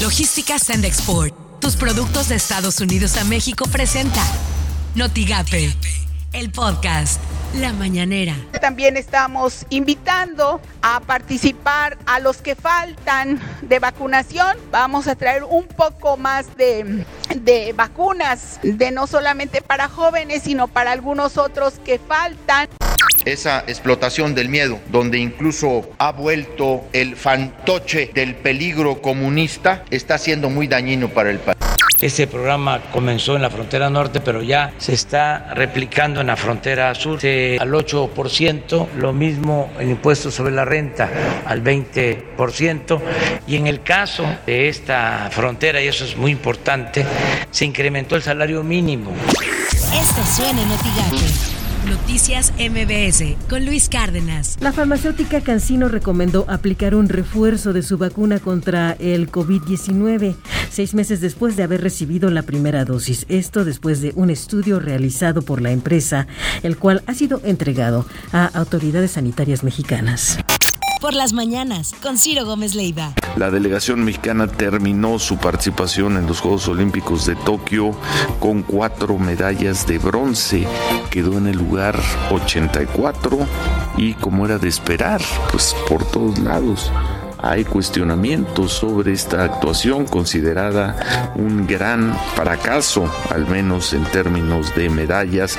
Logística Send Export. Tus productos de Estados Unidos a México presenta Notigape, el podcast La Mañanera. También estamos invitando a participar a los que faltan de vacunación. Vamos a traer un poco más de, de vacunas, de no solamente para jóvenes, sino para algunos otros que faltan esa explotación del miedo, donde incluso ha vuelto el fantoche del peligro comunista, está siendo muy dañino para el país. Este programa comenzó en la frontera norte, pero ya se está replicando en la frontera sur al 8%, lo mismo el impuesto sobre la renta al 20%, y en el caso de esta frontera, y eso es muy importante, se incrementó el salario mínimo. Esto suena en Noticias MBS con Luis Cárdenas. La farmacéutica Cancino recomendó aplicar un refuerzo de su vacuna contra el COVID-19 seis meses después de haber recibido la primera dosis. Esto después de un estudio realizado por la empresa, el cual ha sido entregado a autoridades sanitarias mexicanas por las mañanas con Ciro Gómez Leiva. La delegación mexicana terminó su participación en los Juegos Olímpicos de Tokio con cuatro medallas de bronce. Quedó en el lugar 84 y como era de esperar, pues por todos lados hay cuestionamientos sobre esta actuación considerada un gran fracaso, al menos en términos de medallas.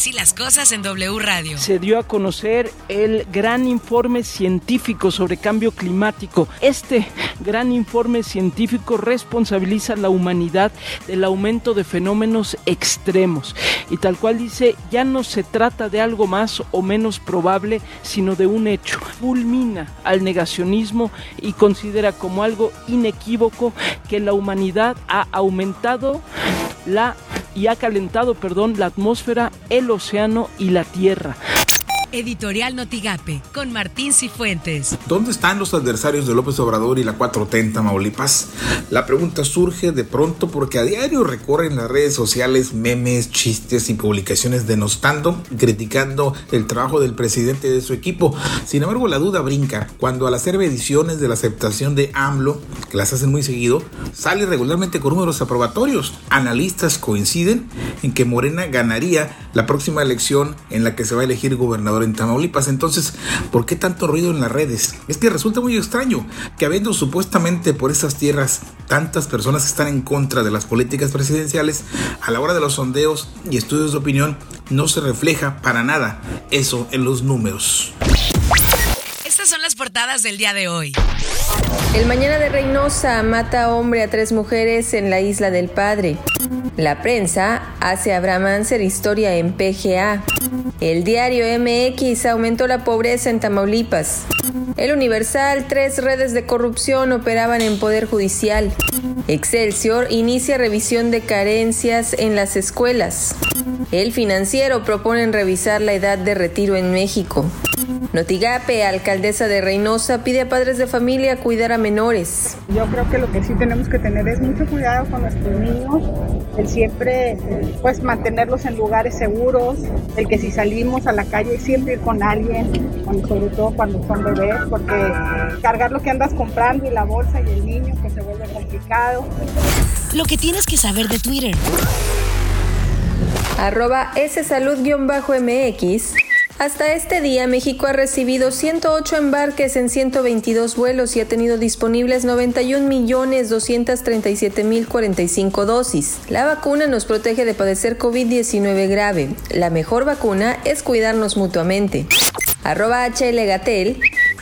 Así las cosas en W Radio. Se dio a conocer el gran informe científico sobre cambio climático. Este gran informe científico responsabiliza a la humanidad del aumento de fenómenos extremos. Y tal cual dice, ya no se trata de algo más o menos probable, sino de un hecho. Fulmina al negacionismo y considera como algo inequívoco que la humanidad ha aumentado la y ha calentado, perdón, la atmósfera, el océano y la tierra. Editorial Notigape, con Martín Cifuentes. ¿Dónde están los adversarios de López Obrador y la 4T en Tamaulipas? La pregunta surge de pronto porque a diario recorren las redes sociales memes, chistes y publicaciones denostando, criticando el trabajo del presidente de su equipo. Sin embargo, la duda brinca cuando al hacer ediciones de la aceptación de AMLO, que las hacen muy seguido, sale regularmente con números aprobatorios. Analistas coinciden en que Morena ganaría la próxima elección en la que se va a elegir gobernador en Tamaulipas. Entonces, ¿por qué tanto ruido en las redes? Es que resulta muy extraño que habiendo supuestamente por esas tierras tantas personas que están en contra de las políticas presidenciales, a la hora de los sondeos y estudios de opinión no se refleja para nada eso en los números. Estas son las portadas del día de hoy. El mañana de Reynosa mata hombre a tres mujeres en la isla del Padre. La prensa hace a Abraham Anser historia en PGA. El diario MX aumentó la pobreza en Tamaulipas. El Universal, tres redes de corrupción operaban en Poder Judicial. Excelsior inicia revisión de carencias en las escuelas. El financiero propone revisar la edad de retiro en México. Notigape, alcaldesa de Reynosa, pide a padres de familia cuidar a menores. Yo creo que lo que sí tenemos que tener es mucho cuidado con nuestros niños, el siempre pues mantenerlos en lugares seguros, el que si salimos a la calle siempre ir con alguien, sobre todo cuando son bebés, porque cargar lo que andas comprando y la bolsa y el niño que se vuelve complicado. Lo que tienes que saber de Twitter. Arroba ssalud-mx hasta este día, México ha recibido 108 embarques en 122 vuelos y ha tenido disponibles 91.237.045 dosis. La vacuna nos protege de padecer COVID-19 grave. La mejor vacuna es cuidarnos mutuamente. Arroba.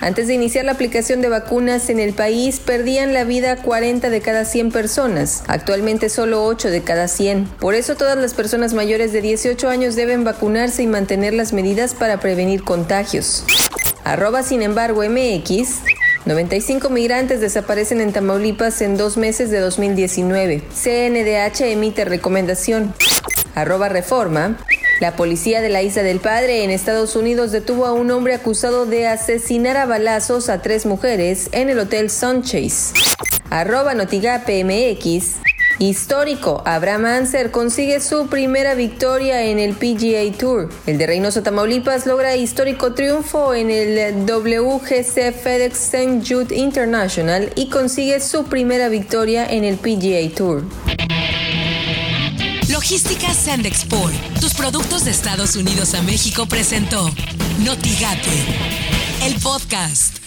Antes de iniciar la aplicación de vacunas en el país, perdían la vida 40 de cada 100 personas. Actualmente solo 8 de cada 100. Por eso todas las personas mayores de 18 años deben vacunarse y mantener las medidas para prevenir contagios. Arroba sin embargo MX. 95 migrantes desaparecen en Tamaulipas en dos meses de 2019. CNDH emite recomendación. Arroba reforma. La policía de la Isla del Padre en Estados Unidos detuvo a un hombre acusado de asesinar a balazos a tres mujeres en el Hotel Sunchase. Arroba Notigape MX. Histórico, Abraham Anser consigue su primera victoria en el PGA Tour. El de Reynosa Tamaulipas logra histórico triunfo en el WGC FedEx St. Jude International y consigue su primera victoria en el PGA Tour. Logística Sandexport, tus productos de Estados Unidos a México presentó Notigate, el podcast.